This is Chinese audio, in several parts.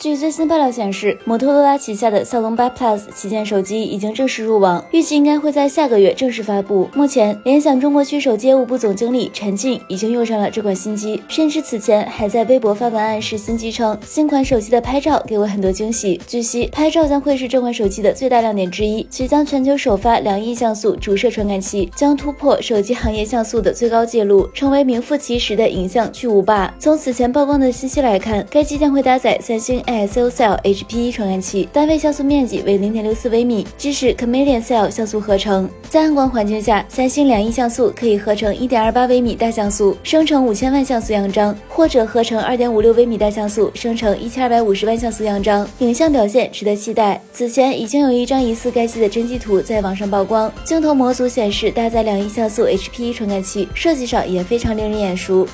据最新爆料显示，摩托罗拉旗下的骁龙八 Plus 旗舰手机已经正式入网，预计应该会在下个月正式发布。目前，联想中国区手机业务部总经理陈静已经用上了这款新机，甚至此前还在微博发文暗示新机称，新款手机的拍照给我很多惊喜。据悉，拍照将会是这款手机的最大亮点之一，其将全球首发两亿像素主摄传感器，将突破手机行业像素的最高纪录，成为名副其实的影像巨无霸。从此前曝光的信息来看，该机将会搭载三星。ISO Cell HPE 传感器，单位像素面积为零点六四微米，支持 Chameleon Cell 像素合成。在暗光环境下，三星两亿像素可以合成一点二八微米大像素，生成五千万像素样张，或者合成二点五六微米大像素，生成一千二百五十万像素样张，影像表现值得期待。此前已经有一张疑似该机的真机图在网上曝光，镜头模组显示搭载两亿像素 HPE 传感器，设计上也非常令人眼熟。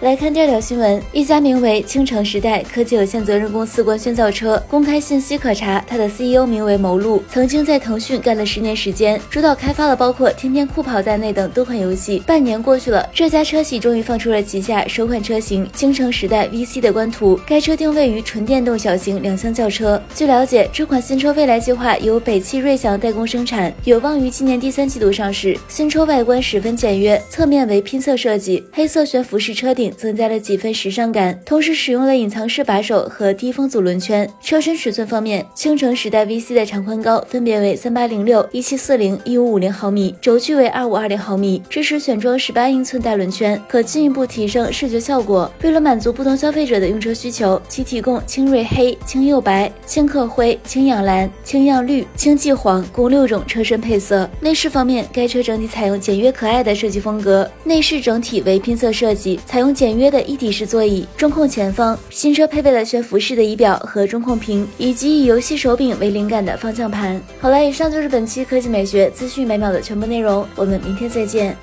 来看第二条新闻，一家名为青城时代科技有限责任公司官宣造车，公开信息可查，它的 CEO 名为牟路，曾经在腾讯干了十年时间，主导开发了包括《天天酷跑》在内等多款游戏。半年过去了，这家车企终于放出了旗下首款车型青城时代 VC 的官图，该车定位于纯电动小型两厢轿车。据了解，这款新车未来计划由北汽瑞祥代工生产，有望于今年第三季度上市。新车外观十分简约，侧面为拼色设计，黑色悬浮式车顶。增加了几分时尚感，同时使用了隐藏式把手和低风阻轮圈。车身尺寸方面，青城时代 VC 的长宽高分别为三八零六、一七四零、一五五零毫米，轴距为二五二零毫米，支持选装十八英寸大轮圈，可进一步提升视觉效果。为了满足不同消费者的用车需求，其提供青锐黑、青釉白、青克灰、青氧蓝、青漾绿、青霁黄共六种车身配色。内饰方面，该车整体采用简约可爱的设计风格，内饰整体为拼色设计，采用简约的一体式座椅。中控前方，新车配备了悬浮式的仪表和中控屏，以及以游戏手柄为灵感的方向盘。好了，以上就是本期科技美学资讯每秒的全部内容，我们明天再见。